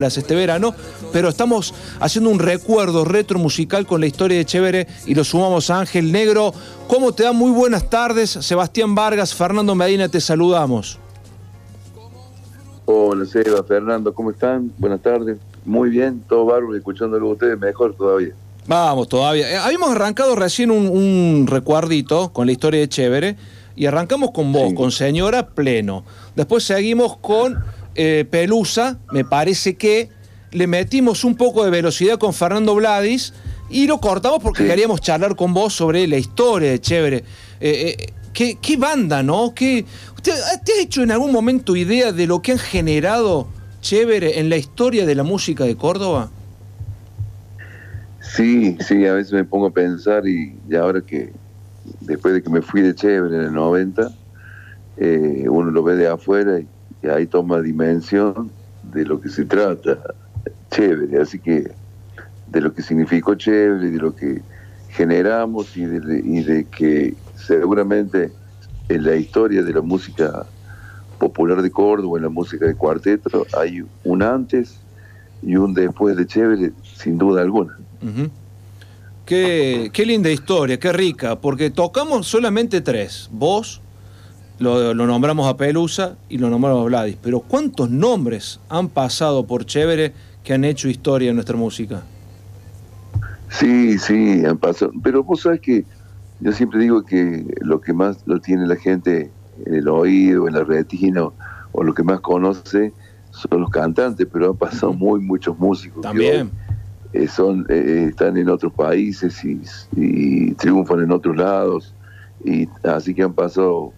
este verano, pero estamos haciendo un recuerdo retro musical con la historia de Chévere y lo sumamos a Ángel Negro. ¿Cómo te da? Muy buenas tardes. Sebastián Vargas, Fernando Medina, te saludamos. Hola Seba, Fernando, ¿cómo están? Buenas tardes. Muy bien, todo bárbaro, escuchándolo a ustedes mejor todavía. Vamos, todavía. Eh, habíamos arrancado recién un, recuerdito con la historia de Chévere y arrancamos con vos, con Señora Pleno. Después seguimos con eh, Pelusa, me parece que le metimos un poco de velocidad con Fernando Vladis y lo cortamos porque queríamos charlar con vos sobre la historia de Chévere. Eh, eh, ¿qué, banda, no? ¿Qué, ¿Te has hecho en algún momento idea de lo que han generado Chévere en la historia de la música de Córdoba? Sí, sí, a veces me pongo a pensar y, ahora que después de que me fui de Chévere en el 90, uno lo ve de afuera y y ahí toma dimensión de lo que se trata, chévere, así que de lo que significó chévere, de lo que generamos y de, y de que seguramente en la historia de la música popular de Córdoba, en la música de cuarteto, hay un antes y un después de chévere, sin duda alguna. qué, qué linda historia, qué rica, porque tocamos solamente tres, vos, lo, nombramos a Pelusa y lo nombramos a Vladis, pero ¿cuántos nombres han pasado por Chévere que han hecho historia en nuestra música? Sí, sí, han pasado. Pero vos sabes que yo siempre digo que lo que más lo tiene la gente en el oído, en la retina, o lo que más conoce son los cantantes, pero han pasado muy muchos músicos. También. Que eh, son, eh, están en otros países y triunfan en otros lados y así que han pasado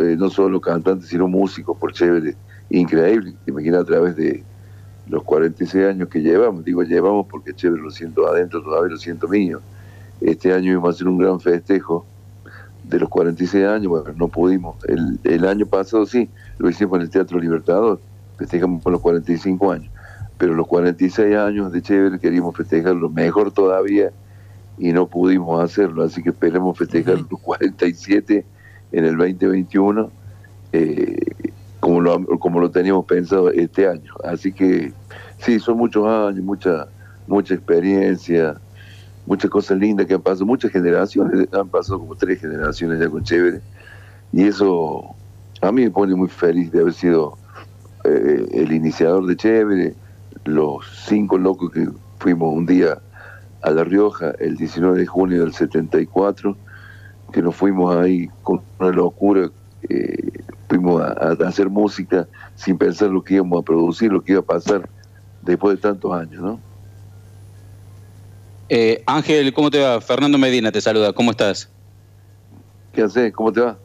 eh, no solo cantantes sino músicos por chévere increíble. Imagina a través de los 46 años que llevamos digo llevamos porque chévere lo siento adentro todavía lo siento mío. Este año íbamos a hacer un gran festejo de los 46 años bueno no pudimos. El, el año pasado sí lo hicimos en el Teatro Libertador festejamos por los 45 años. Pero los 46 años de chévere queríamos festejarlo mejor todavía y no pudimos hacerlo, así que esperemos festejar los 47 en el 2021 eh, como, lo, como lo teníamos pensado este año. Así que sí, son muchos años, mucha, mucha experiencia, muchas cosas lindas que han pasado, muchas generaciones, han pasado como tres generaciones ya con Chévere, y eso a mí me pone muy feliz de haber sido eh, el iniciador de Chévere, los cinco locos que fuimos un día a La Rioja el 19 de junio del 74, que nos fuimos ahí con una locura, eh, fuimos a, hacer música sin pensar lo que íbamos a producir, lo que iba a pasar después de tantos años, ¿no? Eh, Ángel, ¿cómo te va? Fernando Medina te saluda, ¿cómo estás? ¿Qué haces? ¿Cómo te va?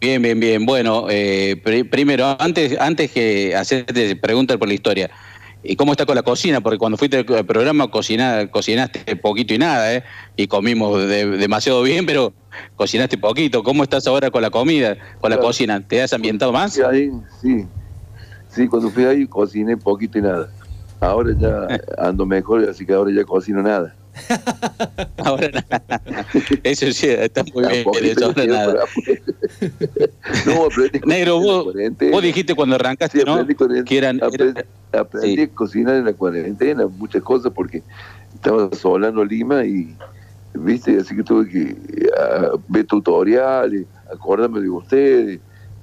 Bien, bien, bien. Bueno, eh, primero, antes, antes que hacerte preguntas por la historia, ¿Y cómo está con la cocina? Porque cuando fuiste al programa cocinaste poquito y nada, ¿eh? Y comimos demasiado bien, pero cocinaste poquito. ¿Cómo estás ahora con la comida, con la cocina? ¿Te has ambientado más? Sí, ahí, sí. Sí, cuando fui ahí cociné poquito y nada. Ahora ya ando mejor, así que ahora ya cocino nada. ahora nada. Eso sí, está muy bien. Eso, ahora nada. No, Negro, vos, vos, dijiste cuando arrancaste, ¿no? que eran, aprendí, a cocinar en la cuarentena, muchas cosas, porque estaba solando Lima y, viste, así que tuve que ver tutoriales, acordarme de ustedes,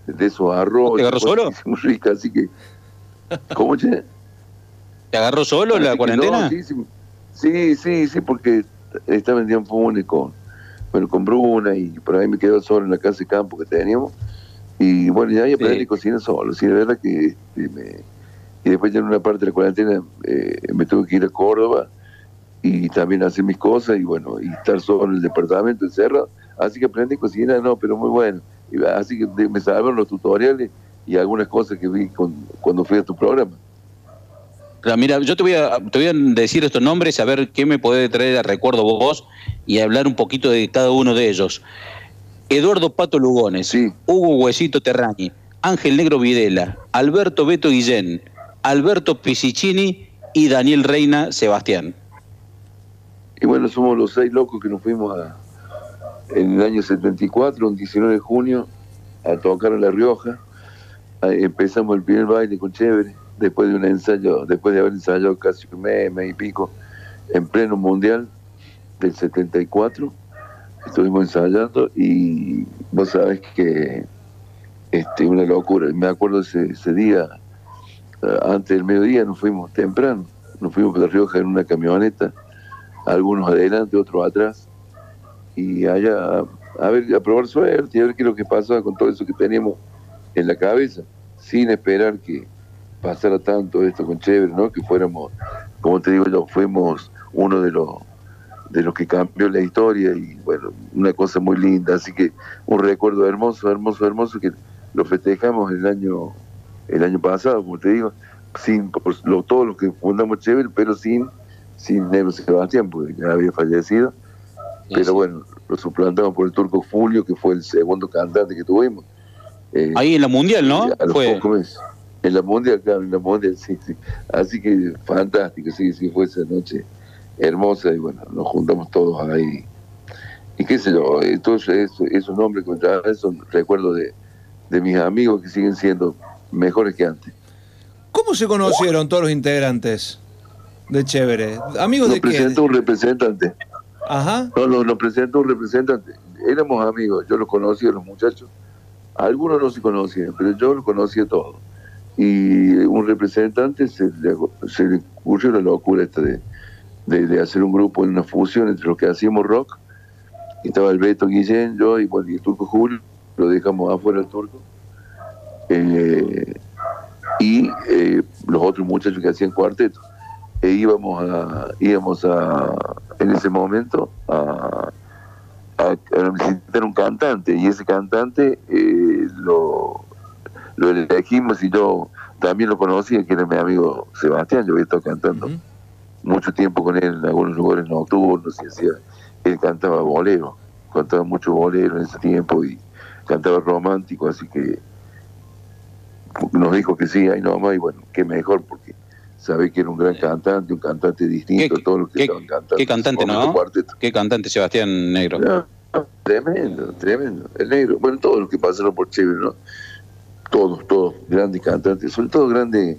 de esos arroz. ¿Te agarró solo? Muy rica, así que. ¿Cómo, che? ¿Te agarró solo la cuarentena? sí, sí, Sí, sí, sí, porque estaba en con, bueno, con Bruna y por ahí me quedo solo en la casa de campo que teníamos. Y bueno, ya ahí aprendí a cocinar solo. Sí, de verdad que me, y después ya en una parte de la cuarentena eh, me tuve que ir a Córdoba y también hacer mis cosas y bueno, y estar solo en el departamento encerrado. Así que aprendí a cocinar, no, pero muy bueno. así que me salvaron los tutoriales y algunas cosas que vi cuando fui a tu programa. Mira, yo te voy, a, te voy a decir estos nombres, a ver qué me puede traer a recuerdo vos y hablar un poquito de cada uno de ellos. Eduardo Pato Lugones, Hugo Huesito Terrani, Ángel Negro Videla, Alberto Beto Guillén, Alberto Pisicini y Daniel Reina Sebastián. Y bueno, somos los seis locos que nos fuimos en el año 74, un 19 de junio, a tocar en La Rioja. empezamos el primer baile con Chévere después de un ensayo, después de haber ensayado casi un mes, mes y pico, en pleno mundial del 74, estuvimos ensayando y vos sabés que este, una locura. Me acuerdo ese, día, eh, antes del mediodía nos fuimos temprano, nos fuimos para Rioja en una camioneta, algunos adelante, otros atrás, y allá a ver, a probar suerte y a ver qué es lo que pasaba con todo eso que teníamos en la cabeza, sin esperar que pasara tanto esto con Chévere, ¿no? Que fuéramos, como te digo yo, fuimos uno de los de los que cambió la historia y bueno, una cosa muy linda, así que un recuerdo hermoso, hermoso, hermoso que lo festejamos el año el año pasado, como te digo, sin por lo, todo lo que fundamos Chévere, pero sin sin Negro Sebastián, porque ya había fallecido. Pero bueno, lo suplantamos por el turco Fulvio, que fue el segundo cantante que tuvimos. Eh, Ahí en la Mundial, ¿no? A los pocos meses. En la Mundial, claro, en la Mundial, sí, sí. Así que fantástico, sí, sí, fue esa noche hermosa y bueno, nos juntamos todos ahí. Y qué sé yo, entonces esos nombres que me son recuerdos de, de mis amigos que siguen siendo mejores que antes. ¿Cómo se conocieron todos los integrantes de Chévere? ¿Amigos de presentó un representante. Ajá. No, no, nos presentó un representante. Éramos amigos, yo los conocía, los muchachos. Algunos no se conocían, pero yo los conocía todos. Y un representante se le, ocurrió la locura esta de, de, hacer un grupo en una fusión entre los que hacíamos rock. estaba el Beto Guillén, yo y, bueno, el Turco Julio, lo dejamos afuera el Turco. Eh, y eh, los otros muchachos que hacían cuarteto. E íbamos a, íbamos a, en ese momento, a, necesitar un cantante, y ese cantante eh, lo, lo elegimos y yo también lo conocía, que era mi amigo Sebastián, yo había estado cantando mucho tiempo con él en algunos lugares nocturnos y hacía, él cantaba bolero, cantaba mucho bolero en ese tiempo y cantaba romántico, así que nos dijo que sí, ahí nomás, y bueno, qué mejor, porque sabe que era un gran cantante, un cantante distinto a todos los que estaban cantando. Qué cantante, ¿no? Qué cantante Sebastián Negro. tremendo, tremendo. El negro, bueno, todos los que pasaron por Chévere, ¿no? Todos, todos, grandes cantantes, sobre todo grandes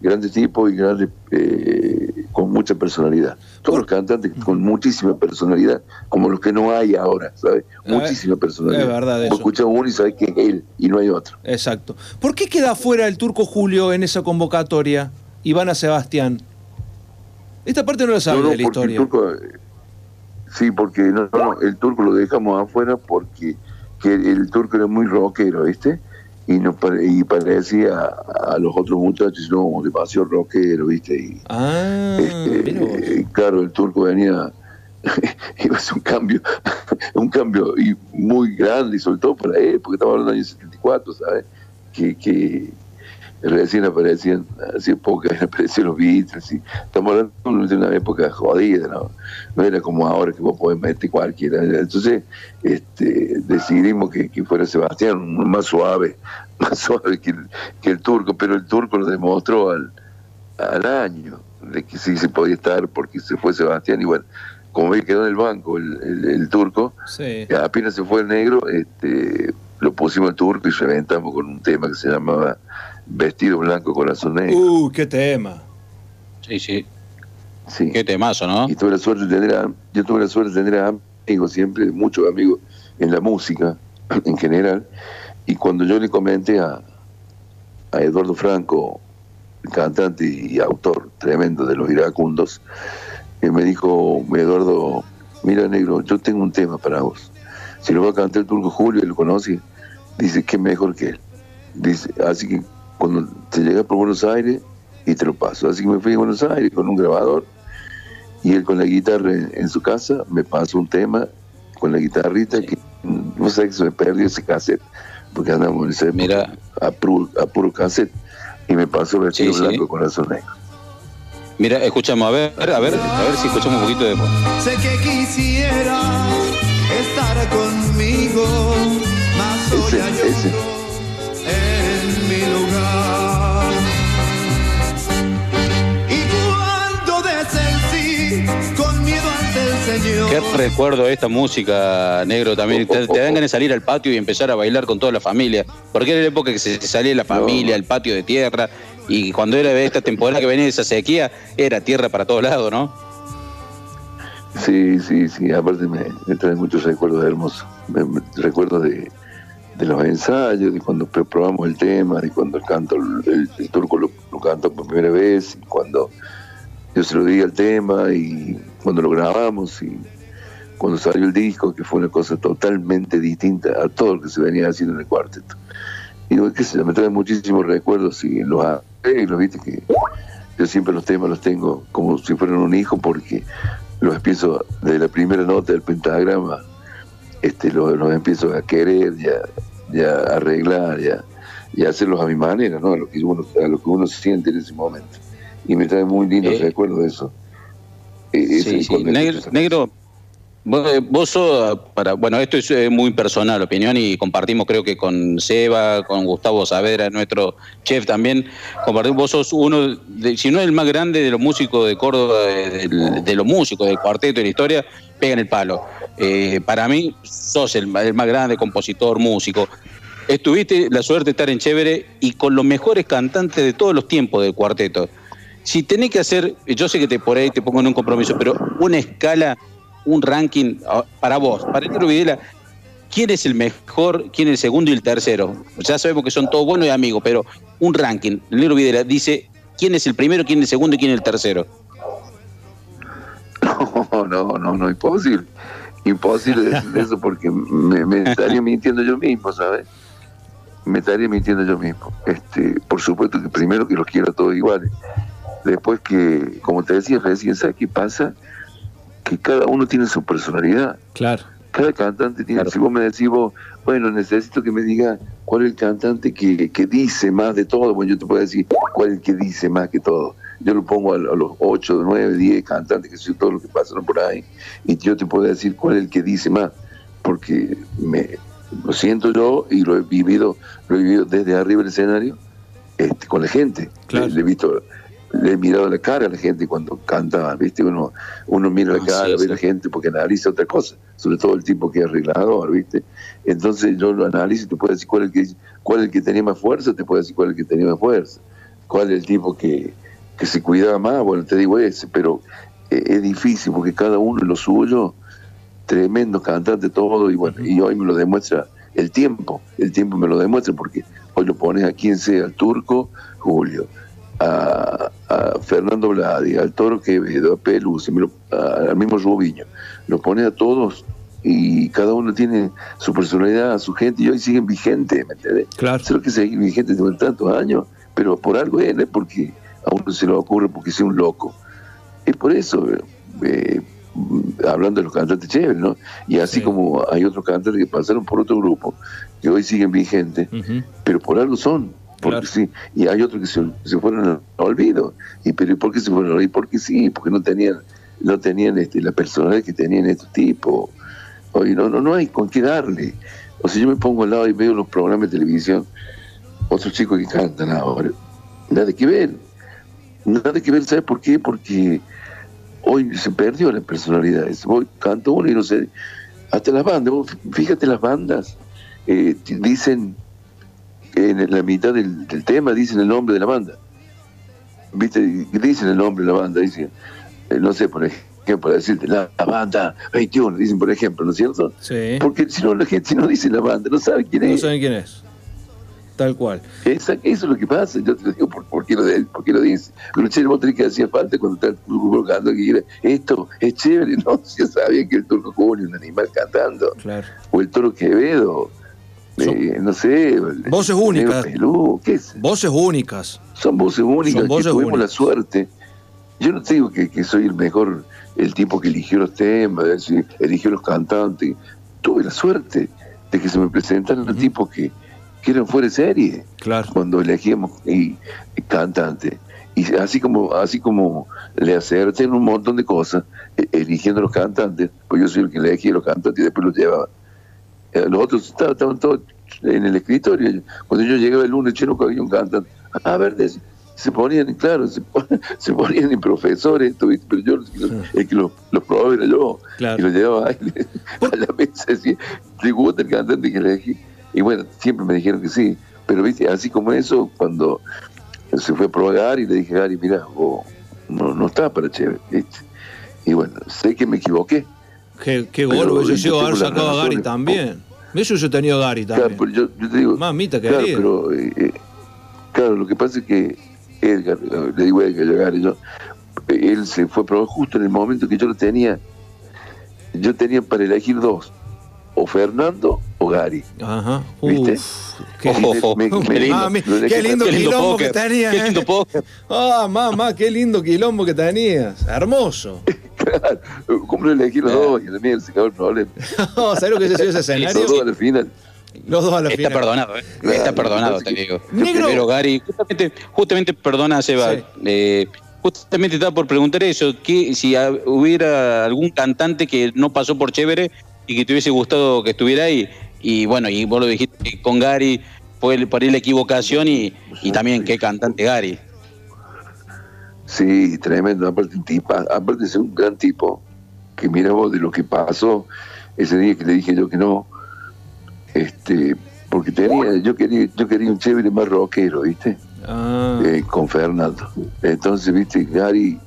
grandes tipos y grandes eh, con mucha personalidad. Todos los cantantes con muchísima personalidad, como los que no hay ahora, ¿sabes? Muchísima personalidad. Es verdad eso. escuchas uno y sabes que es él y no hay otro. Exacto. ¿Por qué queda fuera el turco Julio en esa convocatoria? Ivana Sebastián. Esta parte no la sabe de la historia. sí, porque no, el turco lo dejamos afuera porque que el, turco era muy rockero, ¿viste? Y, no, y parecía a, los otros muchachos, no, demasiado rockero, ¿viste? Y, ah, este, claro, el turco venía, iba a ser un cambio, un cambio y muy grande, y sobre todo para él, porque estaba hablando del año 74, ¿sabes? Que, que, recién aparecían, hace poco aparecieron los Beatles, y estamos hablando de una época jodida, ¿no? no era como ahora que vos podés meter cualquiera. Entonces este, decidimos que, fuera Sebastián, más suave, más suave que el, que el turco, pero el turco lo demostró al, al año, de que sí se podía estar porque se fue Sebastián y bueno, como ve quedó en el banco el, el, turco, apenas se fue el negro, este, lo pusimos al turco y reventamos con un tema que se llamaba Vestido Blanco Corazón Negro. Uh, qué tema. Sí, sí. Sí. Qué temazo, ¿no? Y tuve la suerte de tener yo tuve la suerte de tener amigos siempre, muchos amigos en la música en general. Y cuando yo le comenté a, a Eduardo Franco, cantante y autor tremendo de Los Iracundos, él me dijo, Eduardo, mira negro, yo tengo un tema para vos. Si lo va a cantar el turco Julio, él lo conoce, dice que mejor que él. Dice, así que cuando te llega por Buenos Aires y te lo paso. Así que me fui a Buenos Aires con un grabador y él con la guitarra en, su casa me pasó un tema con la guitarrita que no sé que se me perdió ese cassette porque andamos en ese Mira. A, puro, cassette y me pasó el vestido blanco con corazón negro. Mira, escuchamos, a ver, a ver, a ver si escuchamos un poquito de Sé que quisiera estar conmigo, más ese, Qué recuerdo esta música, negro, también. Te, te dan ganas de salir al patio y empezar a bailar con toda la familia. Porque era la época que se salía la familia, al patio de tierra, Y cuando era esta temporada que venía esa sequía, era tierra para todos lados, ¿no? Sí, sí, sí, aparte me, trae muchos recuerdos hermosos. recuerdos de, los ensayos, de cuando probamos el tema, de cuando el canto, el, turco lo, cantó por primera vez, y cuando yo se lo di al tema y cuando lo grabamos y cuando salió el disco, que fue una cosa totalmente distinta a todo lo que se venía haciendo en el cuarteto. Y qué sé, me trae muchísimos recuerdos y los arreglos, viste que yo siempre los temas los tengo como si fueran un hijo porque los empiezo de la primera nota del pentagrama, este, los, empiezo a querer, ya, ya a arreglar, ya, y a hacerlos a mi manera, ¿no? A lo que uno, a lo que uno siente en ese momento. Y me trae muy lindos eh, recuerdos de eso. E, sí, sí. Negro, Vos, sos para, bueno, esto es eh, muy personal opinión y compartimos creo que con Seba, con Gustavo Saavedra, nuestro chef también, compartimos, vos sos uno, si no el más grande de los músicos de Córdoba, de, los músicos del cuarteto de la historia, pegan el palo. Eh, para mí sos el, el, más grande compositor, músico. Estuviste la suerte de estar en Chévere y con los mejores cantantes de todos los tiempos del cuarteto. Si tenés que hacer, yo sé que te por ahí te pongo en un compromiso, pero una escala un ranking ah, para vos, para el negro Videla, ¿quién es el mejor, quién es el segundo y el tercero? Ya sabemos que son todos buenos y amigos, pero un ranking. El negro Videla dice quién es el primero, quién es el segundo y quién es el tercero. No, no, no, no, imposible. Imposible decir eso porque me, estaría mintiendo yo mismo, ¿sabes? Me estaría mintiendo yo mismo. Este, por supuesto que primero que los quiero todos iguales. Después que, como te decía recién, ¿sabes qué pasa? Que cada uno tiene su personalidad. Claro. Cada cantante tiene, si vos me decís vos, bueno, necesito que me diga cuál es el cantante que, que dice más de todo, bueno, yo te puedo decir cuál es el que dice más que todo. Yo lo pongo a, los 8, 9, 10 cantantes, que son todos los que pasaron por ahí, y yo te puedo decir cuál es el que dice más, porque me, lo siento yo y lo he vivido, lo he vivido desde arriba del escenario, este, con la gente. Claro. Le he visto le he mirado la cara a la gente cuando canta, ¿viste? Uno, uno mira la cara, ve a la gente porque analiza otra cosa, sobre todo el tipo que es arreglador, ¿viste? Entonces yo lo analizo y te puedo decir cuál es el que, cuál es el que tenía más fuerza, te puedo decir cuál es el que tenía más fuerza, cuál es el tipo que, que se cuidaba más, bueno, te digo ese, pero eh, es difícil porque cada uno lo suyo, tremendo cantante todo, y bueno, y hoy me lo demuestra el tiempo, el tiempo me lo demuestra porque hoy lo pones a quien sea, al turco, Julio, a, Fernando Bladi, al Toro Quevedo, a Pelus, al mismo Rubiño. Los pone a todos y cada uno tiene su personalidad, su gente, y hoy siguen vigentes, ¿me entiendes? Claro. Solo que siguen vigentes durante tantos años, pero por algo es, porque a uno se le ocurre porque sea un loco. Es por eso, eh, hablando de los cantantes chéveres, ¿no? Y así como hay otros cantantes que pasaron por otro grupo, que hoy siguen vigentes, pero por algo son, porque sí, y hay otros que se, fueron al olvido. ¿Y pero por qué se fueron al olvido? Porque sí, porque no tenían no tenían este, la personalidad que tenían estos tipos. Oye, no, no, no hay con qué darle. O sea, yo me pongo al lado y veo los programas de televisión, otros chicos que cantan ahora. Nada que ver. Nada que ver, ¿sabes por qué? Porque hoy se perdió la personalidad. Hoy canto uno y no sé. Hasta las bandas, fíjate las bandas, eh, dicen en la mitad del, tema dicen el nombre de la banda. ¿Viste? Dicen el nombre de la banda, dicen, eh, no sé, por ejemplo, para decirte la, banda 21, dicen por ejemplo, ¿no es cierto? Sí. Porque si no, la gente no dice la banda, no sabe quién es. No saben quién es. Tal cual. eso es lo que pasa, yo te digo por, qué, lo, por qué lo dice. Pero el vos que hacía falta cuando está el turco cantando, que esto es chévere, no, ya sabía que el turco Julio, un animal cantando. Claro. O el toro Quevedo, no sé. Voces únicas. ¿qué es? Voces únicas. Son voces únicas que tuvimos la suerte. Yo no te digo que, soy el mejor, el tipo que eligió los temas, eligió los cantantes. Tuve la suerte de que se me presentaron los tipos que, que eran fuera de serie. Claro. Cuando elegíamos y, cantantes. Y así como, así como le acerté en un montón de cosas, e, eligiendo los cantantes, pues yo soy el que elegía los cantantes y después los llevaba los otros estaban, todos en el escritorio. Cuando yo llegaba el lunes, chino, había un cantante. A ver, se ponían, claro, se, ponían en profesores, pero yo el que los lo probaba era yo. Y lo llevaba a, la mesa decía, ¿te gusta el cantante que elegí? Y bueno, siempre me dijeron que sí. Pero viste, así como eso, cuando se fue a probar Gary y le dije, Gary, mira, no, no estás para chévere, ¿viste? Y bueno, sé que me equivoqué. Qué, qué gol, yo sigo haber sacado a Gary también. Eso yo he tenido a Gary también. Claro, yo, yo, te digo. Mamita claro, pero eh, eh, claro, lo que pasa es que Edgar, le digo a Edgar, yo, Gary, yo, él se fue a probar justo en el momento que yo lo tenía. Yo tenía para elegir dos, o Fernando Gary. Ajá. ¿Viste? Qué, me- lindo. qué quilombo que tenías. Qué lindo eh. póker. Ah, mamá, qué lindo quilombo que tenías. Hermoso. Claro, ¿cómo lo elegí los dos? Y mierda se acabó el problema. ¿Sabes lo que se hizo ese escenario? Los dos a la final. Los dos a la Está final. perdonado, ¿eh? Claro, Está perdonado, te que- digo. Negro. Pero Gary, justamente, justamente perdona, Seba, Sí. eh, justamente estaba por preguntar eso, que si hubiera algún cantante que no pasó por chévere y que te hubiese gustado que estuviera ahí. Y bueno, y vos lo dijiste con Gary fue el- por ahí la equivocación y, y también qué cantante Gary. Sí, tremendo. Aparte, tipa, aparte de ser un gran tipo, que mira vos de lo que pasó ese día que le dije yo que no, este, porque tenía, yo quería, yo quería un chévere más rockero, ¿viste? Ah, Eh, con Fernando. Entonces, viste, Gary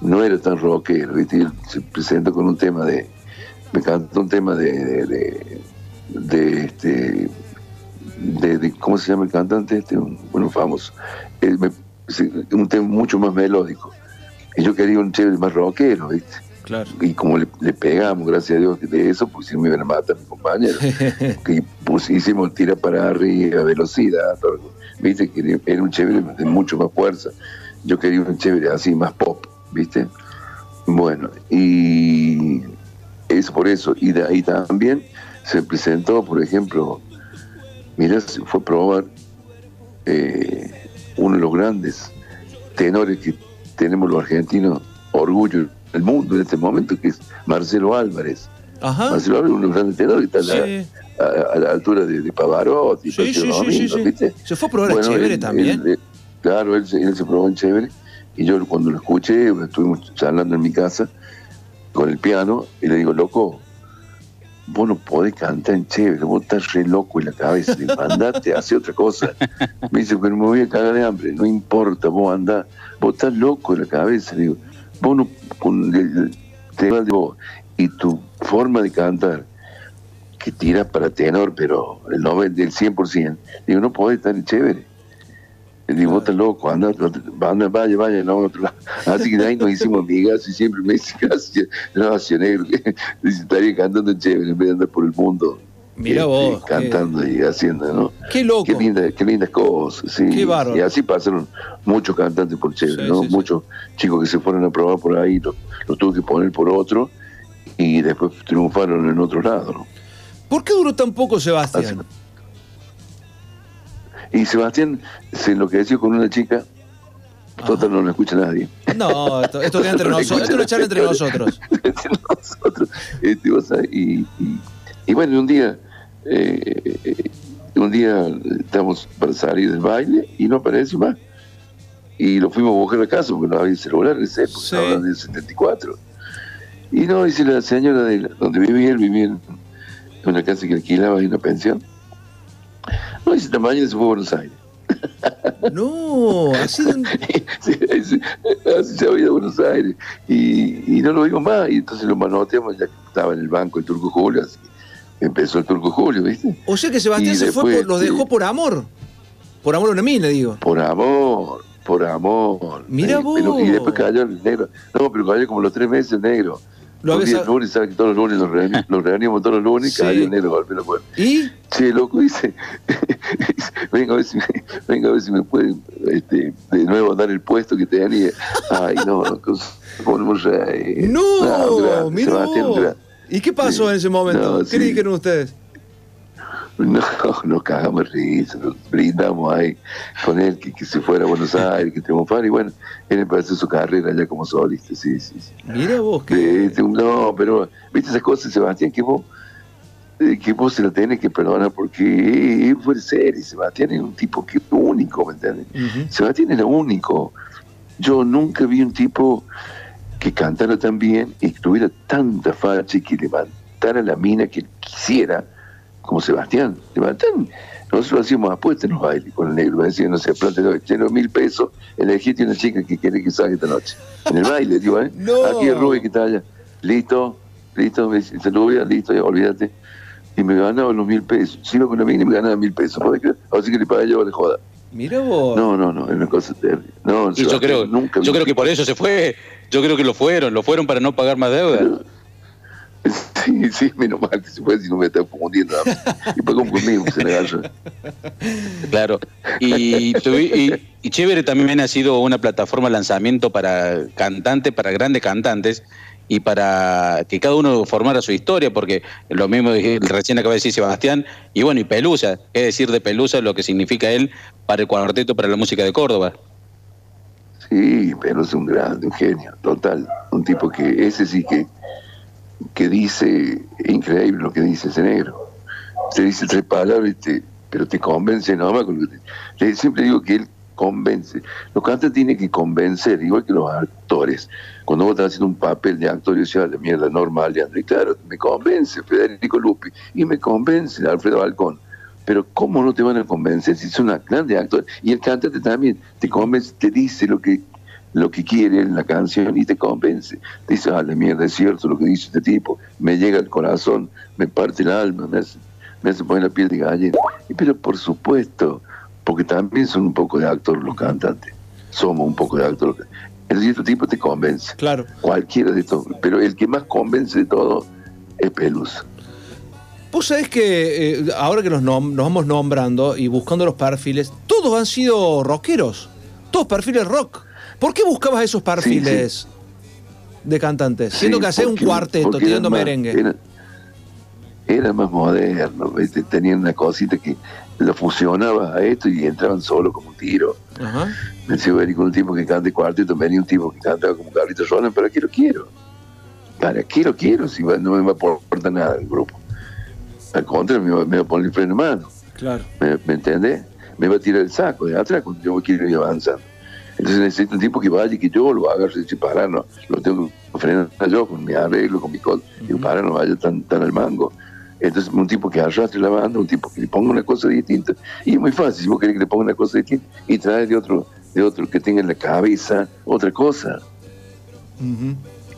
no era tan rockero, viste, él se presentó con un tema de, me cantó un tema de, de, de, de, este, de, de- ¿cómo se llama el cantante? Este, un, bueno, famoso. Eh, me- un tema mucho más melódico. Y yo quería un chévere más rockero, viste. claro. Y como le, le pegamos, gracias a Dios, de eso, pues si me iban a matar mi compañero. que pues, hicimos tira para arriba, velocidad, todo. viste que era un chévere de mucho más fuerza. Yo quería un chévere así, más pop, viste. Bueno, y es por eso. Y de ahí también se presentó, por ejemplo, mira, se fue a probar eh, uno de los grandes tenores que tenemos los argentinos, orgullo del mundo en este momento, que es Marcelo Álvarez. Ajá. Marcelo Álvarez es uno de los grandes tenores que está a la- a, a la altura de, de Pavarotti, Sí, sí, Plácido sí, sí, Domingo. ¿viste? Se fue a probar a Bueno, Chévere él- también. él- él- claro, él, se- él se probó en Chévere y yo cuando lo escuché, estuvimos charlando en mi casa con el piano y le digo, loco, vos no podés cantar en Chévere, vos estás re loco en la cabeza, le mandate, hace otra cosa. Me dice, pero me voy a cagar de hambre, no importa, vos andás, vos estás loco en la cabeza, digo, vos no, con el tema de vos y tu forma de cantar, que tira para tenor, pero el 90, el 100%. Digo, no podés estar en chévere. Le digo, vos estás loco, anda, anda, vaya, vaya, no, a otro lado. Así que de ahí nos hicimos amigas y siempre me dice, gracias, gracias, negro, dice, estaría cantando en chévere en vez de andar por el mundo. Mira este, vos, Cantando y haciendo, ¿no? Qué loco. Qué, linda, qué lindas cosas, sí. Qué bárbaro. Y así pasaron muchos cantantes por chévere, Sí, ¿no? sí, sí. muchos chicos que se fueron a probar por ahí, los lo tuve que poner por otro y después triunfaron en otro lado, ¿no? ¿Por qué duró tan poco Sebastián? Y Sebastián se enloqueció con una chica, total no lo escucha nadie. No, esto, esto queda entre No nosotros. Esto lo echan entre nosotros. Entre nosotros. Este, y, y- y bueno, un día, eh, un día estamos para salir del baile y no aparece más. Y lo fuimos a buscar a casa porque no había celular en esa época, Sí. hablando del 74. Y no, dice la señora de donde vivía él, vivía en una casa que alquilaba y una pensión. No, esta mañana se fue a Buenos Aires. No, así de... Sí, sí, así se había ido a Buenos Aires y, y no lo vimos más y entonces lo manoteamos ya que estaba en el banco el Turco Julio así que empezó el Turco Julio ¿viste? O sea que Sebastián Y se fue por, lo dejó por amor. Por amor a una mina, digo. por amor por amor Mira Eh, vos. pero- y después cayó el negro no pero cayó como los tres meses el negro Lo los había días sa- lunes sabes que todos los lunes nos, reuni- nos reuníamos todos los lunes Sí. cayó el negro golpeó la puerta ¿Y? Che, loco, dice, venga a ver si me, venga a ver si me pueden este, de nuevo dar el puesto que tenía. Ay, no, no, cos- ponemos. No, un grande, mira Sebastián. ¿Y qué pasó Sí. en ese momento? No, ¿Qué sí. le dijeron ustedes? No, nos cagamos risa, nos brindamos ahí con él que, que se fuera a Buenos Aires, que triunfara, y bueno, él empezó su carrera ya como solista, sí, sí, sí. Mira vos, que... de no, pero, viste esas cosas, Sebastián, que vos, eh, que vos se lo tenés que perdonar porque él fue serio, Sebastián es un tipo que es único, ¿me entiendes? Ujú. Sebastián era único. Yo nunca vi un tipo que cantara tan bien y que tuviera tanta facha y que levantara la mina que él quisiera como Sebastián. Sebastián nosotros hacíamos apuestas en los bailes con el negro, me decían, no sé, plante tengo mil pesos, elegiste una chica que quiere que salga esta noche. En el baile, digo, ¿eh? Aquí es Rubén que está allá. Listo, listo, me dice, listo, ya olvídate. Y me ganaba los mil pesos. Si iba con la mina y me ganaba mil pesos. Así que le pagué yo, le joda. Mira vos. No, no, no, es una cosa terrible. No, y yo creo, nunca yo creo que por eso se fue. Yo creo que lo fueron, lo fueron para no pagar más deuda. Sí, sí, menos mal que se fue si no me está confundiendo. Y fue conmigo, se le Claro. Y, y, Chévere también ha sido una plataforma de lanzamiento para cantantes, para grandes cantantes y para que cada uno formara su historia, porque lo mismo recién acaba de decir Sebastián, y bueno, y Pelusa, es decir de Pelusa lo que significa él para el cuarteto, para la música de Córdoba. Sí, Pelusa es un grande, un genio, total, un tipo que ese sí que que dice, increíble lo que dice ese negro. Te dice tres palabras, pero te convence nomás. Con lo que siempre digo que él convence. Los cantantes tienen que convencer, igual que los actores. Cuando vos estás haciendo un papel de actor, yo decía, la mierda normal, Leandro, y claro, me convence Federico Lupi, y me convence Alfredo Balcón. Pero ¿cómo no te van a convencer si son grandes actores? Y el cantante también te convence, te dice lo que lo que quiere en la canción y te convence. Dice, ah, la mierda, es cierto lo que dice este tipo, me llega al corazón, me parte el alma, me hace, me hace poner la piel de gallina. Y, pero por supuesto, porque también son un poco de actor los cantantes, somos un poco de actor. El cierto tipo te convence. Claro. Cualquiera de estos, pero el que más convence de todo es Pelus. Vos sabés que eh, ahora que nos, nos vamos nombrando y buscando los perfiles, todos han sido rockeros, todos perfiles rock. ¿Por qué buscabas esos perfiles de cantantes? Siendo que hacés un cuarteto, tirando merengue. Era, más moderno, tenían una cosita que lo fusionaba a esto y entraban solo como un tiro. Ajá. Me decía, con un tipo que canta cuarteto, venía un tipo que canta como Carlito Roland, pero aquí lo quiero. ¿Para qué lo quiero si no me va a aportar nada el grupo? Al contrario, me va, a poner el freno en mano. Claro. ¿Me, ¿Me entendés? Me va a tirar el saco de atrás cuando yo quiero ir avanzando. Entonces necesito un tipo que vaya y que yo lo haga, si para, no, lo tengo que frenar yo con mi arreglo, con mi cosa, y para no vaya tan, tan al mango. Entonces, un tipo que arrastre la banda, un tipo que le ponga una cosa distinta. Y es muy fácil, si vos querés que le ponga una cosa distinta, y trae de otro, de otro que tenga en la cabeza otra cosa.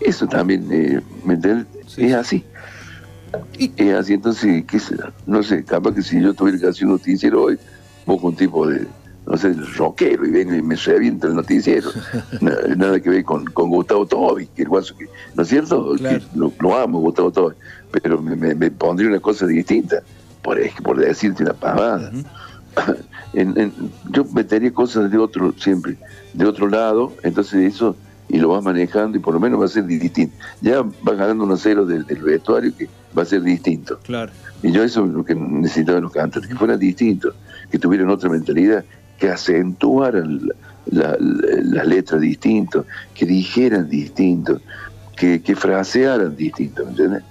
Eso también, eh, ¿me entiendes? Es así. ¿Y? Es así, entonces, ¿qué será? No sé, capaz que si yo tuviera que hacer un noticiero hoy, vos con un tipo de no sé, rockero y vengo y me revienta el noticiero. nada, que ver con, con Gustavo Tobi, que el guaso que, ¿no es cierto? lo, amo, Gustavo Tobi, pero me, me, pondría una cosa distinta, por, por decirte una pavada. en, yo metería cosas de otro, siempre, de otro lado, entonces eso, y lo vas manejando y por lo menos va a ser distinto. Ya vas ganando un cero del, del vestuario que va a ser distinto. Claro. Y yo eso es lo que necesitaba los cantantes, que fueran distintos, que tuvieran otra mentalidad, que acentuaran las la, letras distinto, que dijeran distinto, que, que frasearan distinto, ¿me entiendes?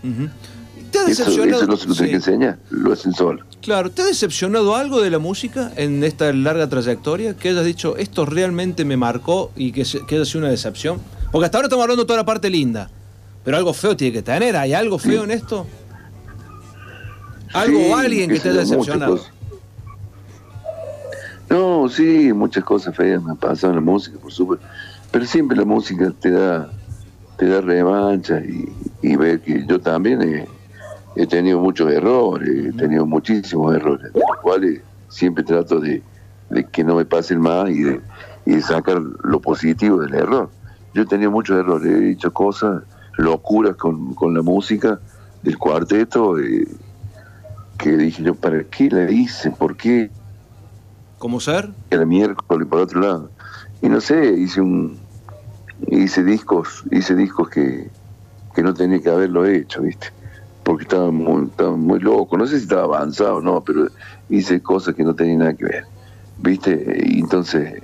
¿Te ha decepcionado? Eso, no se lo tiene que enseñar, lo hacen solo. Claro, ¿te ha decepcionado algo de la música en esta larga trayectoria? Que hayas dicho, esto realmente me marcó y que, que haya sido una decepción. Porque hasta ahora estamos hablando de toda la parte linda, pero algo feo tiene que tener. ¿Hay algo feo en esto? ¿Algo o alguien que te haya decepcionado? No, sí, muchas cosas feas me han pasado en la música, por supuesto. Pero siempre la música te da, te da revancha y, y ver que yo también he, tenido muchos errores, he tenido muchísimos errores, de los cuales siempre trato de, que no me pasen más y de, sacar lo positivo del error. Yo he tenido muchos errores, he dicho cosas, locuras con, con la música del cuarteto, eh, que dije yo, ¿para qué la hice? ¿Por qué? ¿Cómo ser? El miércoles por otro lado. Y no sé, hice un hice discos, hice discos que, no tenía que haberlo hecho, ¿viste? Porque estaba muy, estaba muy loco, no sé si estaba avanzado o no, pero hice cosas que no tenían nada que ver, ¿viste? Y entonces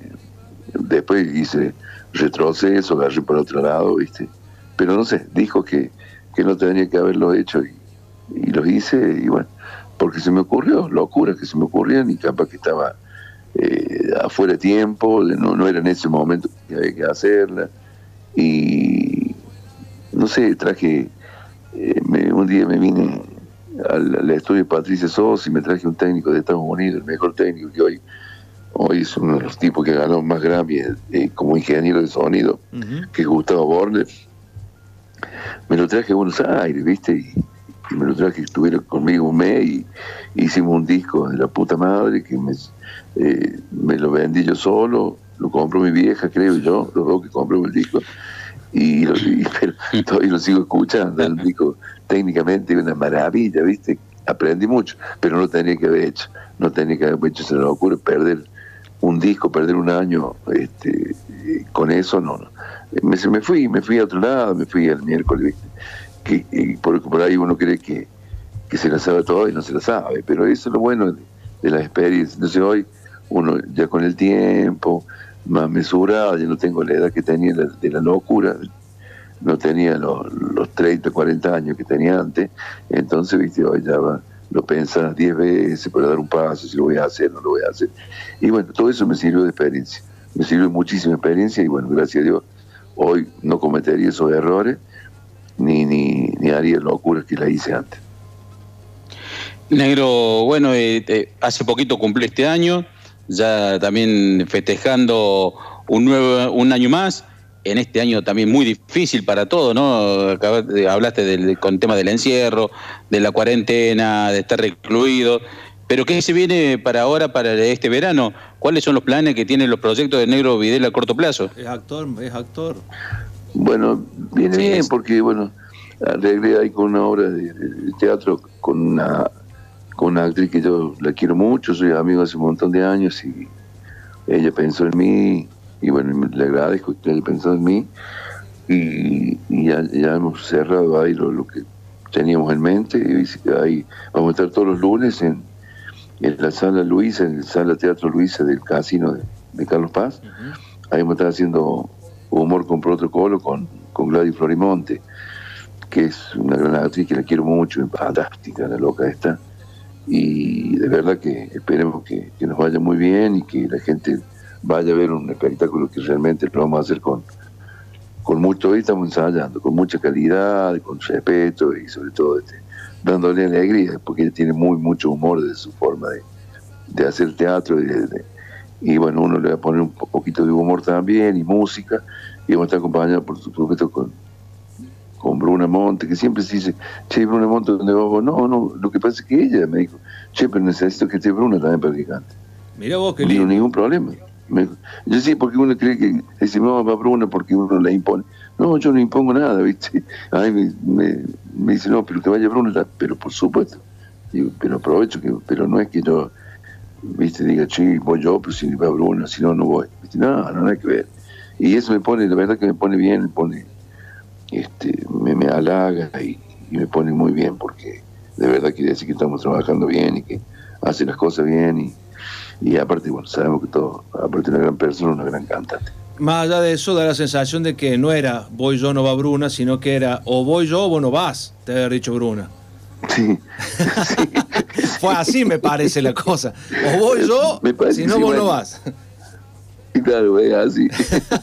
después hice retroceso, agarré por otro lado, ¿viste? Pero no sé, discos que, que no tenía que haberlo hecho y, y los hice y bueno, porque se me ocurrió, locuras que se me ocurrían y capaz que estaba eh, afuera de tiempo, no, no era en ese momento que había que hacerla. Y no sé, traje, eh, un día me vine al, estudio de Patricia Sos y me traje un técnico de Estados Unidos, el mejor técnico que hoy, hoy es uno de los tipos que ganó más Grammy eh, como ingeniero de sonido, que es Gustavo Borner. Me lo traje a Buenos Aires, ¿viste? Y, me lo traje, estuvieron conmigo un mes y hicimos un disco de la puta madre que me, eh, me lo vendí yo solo, lo compró mi vieja, creo yo, los dos que compró el disco y, lo, y, lo sigo escuchando. El disco técnicamente una maravilla, ¿viste? Aprendí mucho, pero no lo tenía que haber hecho. No tenía que haber hecho, se me ocurre perder un disco, perder un año este, con eso, no. Me, me fui, me fui a otro lado, me fui el miércoles, ¿viste? Que, por, por ahí uno cree que, que se la sabe todo y no se la sabe, pero eso es lo bueno de, de las experiencias. Entonces hoy uno ya con el tiempo, más mesurado, ya no tengo la edad que tenía de la locura, no tenía los, los 30, 40 años que tenía antes, entonces, viste, hoy ya lo pensas 10 veces para dar un paso, si lo voy a hacer, no lo voy a hacer. Y bueno, todo eso me sirvió de experiencia, me sirvió muchísima experiencia y bueno, gracias a Dios, hoy no cometería esos errores ni, ni, ni haría locuras que la hice antes. Negro, bueno, eh, eh, hace poquito cumplí este año, ya también festejando un nuevo un año más en este año también muy difícil para todos, ¿no? Hablaste del, con el tema del encierro, de la cuarentena, de estar recluido. Pero ¿qué se viene para ahora, para este verano? ¿Cuáles son los planes que tienen los proyectos de Negro Videla a corto plazo? Es actor, es actor. Bueno, viene bien porque, bueno, arreglé ahí con una obra de, teatro con una, con una actriz que yo la quiero mucho, soy amigo hace un montón de años y ella pensó en mí y bueno, le agradezco que haya pensado en mí y, ya, hemos cerrado ahí lo, que teníamos en mente y ahí vamos a estar todos los lunes en, en la sala Luisa, en la sala Teatro Luisa del Casino de, Carlos Paz. Ahí vamos a estar haciendo humor con protocolo con, con Gladys Florimonte, que es una gran actriz que la quiero mucho, fantástica, la loca esta. Y de verdad que esperemos que, nos vaya muy bien y que la gente vaya a ver un espectáculo que realmente lo vamos a hacer con, con mucho, hoy estamos ensayando, con mucha calidad, con respeto y sobre todo este, dándole alegría, porque ella tiene muy mucho humor de su forma de, de hacer teatro y, bueno, uno le va a poner un poquito de humor también y música y vamos a estar acompañados por supuesto con, con Bruna Monte, que siempre se dice, che, Bruna Monte, ¿dónde vas? No, no, lo que pasa es que ella me dijo, che, pero necesito que esté Bruna también para que cante. Mira vos, que No ningún problema yo sí, porque uno cree que dice, vamos a Bruna porque uno le impone. No, yo no impongo nada, ¿viste? Ay, me, me, dice, no, pero que vaya Bruna, pero por supuesto. Digo, pero aprovecho, que pero no es que yo, ¿viste? Diga, sí, voy yo, pero si va Bruna, si no, no voy. ¿Viste? No, no, hay que ver. Y eso me pone, la verdad que me pone bien, me pone, este, me, me halaga y, y me pone muy bien porque de verdad quiere decir que estamos trabajando bien y que hace las cosas bien y y aparte, bueno, sabemos que todo, aparte de una gran persona, una gran cantante. Más allá de eso, da la sensación de que no era voy yo, no va Bruna, sino que era o voy yo o vos no vas, te había dicho Bruna. Sí. Fue así, me parece la cosa. O voy yo, si no, vos no vas. Claro, es así.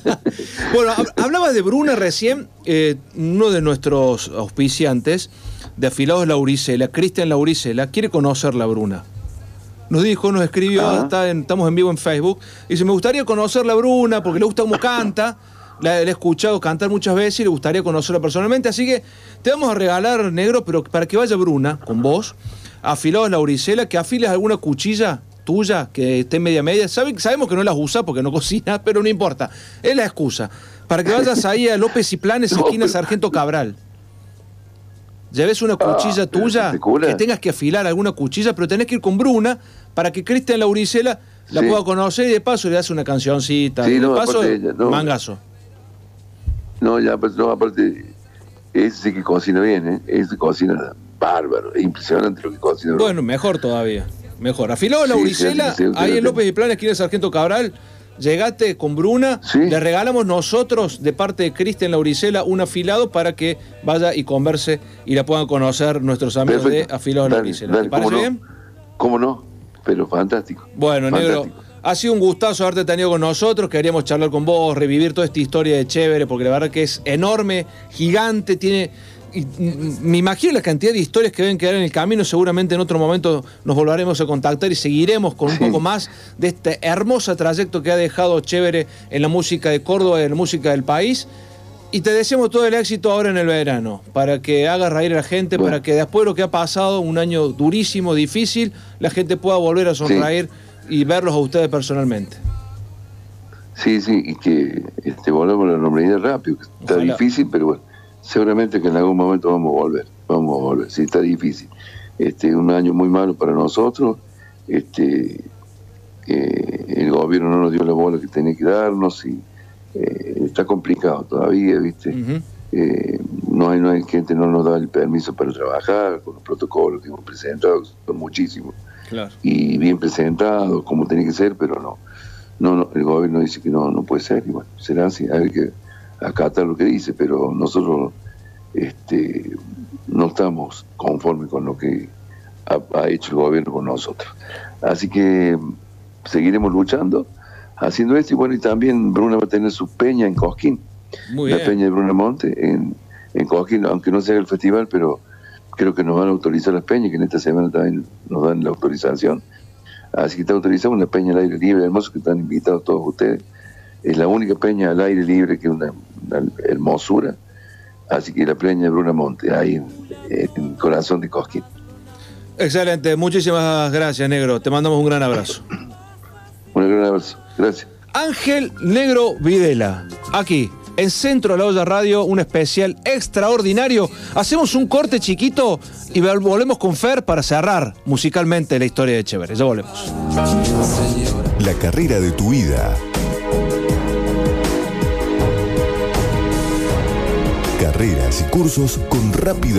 bueno, hablabas de Bruna recién, eh, uno de nuestros auspiciantes de Afilados Lauricela, Cristian Lauricela, quiere conocer la Bruna. Nos dijo, nos escribió, estamos en vivo en Facebook, y dice, me gustaría conocer la Bruna porque le gusta cómo canta, la, he escuchado cantar muchas veces y le gustaría conocerla personalmente, así que te vamos a regalar, negro, pero para que vaya Bruna con vos, afilados la Lauricela, que afiles alguna cuchilla tuya que esté media media. sabemos que no las usa porque no cocina, pero no importa. Es la excusa. Para que vayas ahí a López y Planes, esquina Sargento Cabral lleves una cuchilla ah, tuya, que tengas que afilar alguna cuchilla, pero tenés que ir con Bruna para que Cristian Lauricela la pueda conocer y de paso le hace una cancioncita. Sí, de no, paso, no, mangazo. No, ya, pues, no, aparte, ese sí que cocina bien, ¿eh? Ese cocina bárbaro, es impresionante lo que cocina. Bueno, mejor todavía, mejor. Afiló Lauricela, ahí en López y Planes, aquí en Sargento Cabral, llegate con Bruna, le regalamos nosotros de parte de Cristian Lauricela un afilado para que vaya y converse y la puedan conocer nuestros amigos de Afilados Lauricela. ¿Te parece bien? ¿Cómo no? Pero fantástico. Bueno, negro. Ha sido un gustazo haberte tenido con nosotros. Queríamos charlar con vos, revivir toda esta historia de Chévere, porque la verdad que es enorme, gigante, tiene y me imagino la cantidad de historias que deben quedar en el camino. Seguramente en otro momento nos volveremos a contactar y seguiremos con un poco más de este hermoso trayecto que ha dejado Chévere en la música de Córdoba y en la música del país. Y te deseamos todo el éxito ahora en el verano, para que haga reír a la gente, para que después de lo que ha pasado, un año durísimo, difícil, la gente pueda volver a sonreír y verlos a ustedes personalmente. Sí, sí, y que este, volvamos a la normalidad rápido, que está difícil, pero bueno seguramente que en algún momento vamos a volver, vamos a volver, sí está difícil. Este, un año muy malo para nosotros, este, eh, el gobierno no nos dio la bola que tenía que darnos y eh, está complicado todavía, ¿viste? Eh, no hay, no hay gente, no nos da el permiso para trabajar, con los protocolos que hemos presentado, son muchísimos, y bien presentados, como tiene que ser, pero no. No, no, el gobierno dice que no, no puede ser, y bueno, será así, hay que acata lo que dice, pero nosotros este, no estamos conformes con lo que ha, hecho el gobierno con nosotros. Así que seguiremos luchando, haciendo esto, y bueno, y también Bruna va a tener su peña en Cosquín, la peña de Bruna Monte, en, en Cosquín, aunque no sea el festival, pero creo que nos van a autorizar las peñas, que en esta semana también nos dan la autorización. Así que está autorizada una peña al aire libre, hermoso, que están invitados todos ustedes. Es la única peña al aire libre que una hermosura. Así que la peña de Bruna Monte, ahí en, el corazón de Cosquín. Excelente, muchísimas gracias, Negro. Te mandamos un gran abrazo. un gran abrazo, gracias. Ángel Negro Videla, aquí, en Centro de la Olla Radio, un especial extraordinario. Hacemos un corte chiquito y volvemos con Fer para cerrar musicalmente la historia de Chévere. Ya volvemos. La carrera de tu vida carreras y cursos con rápida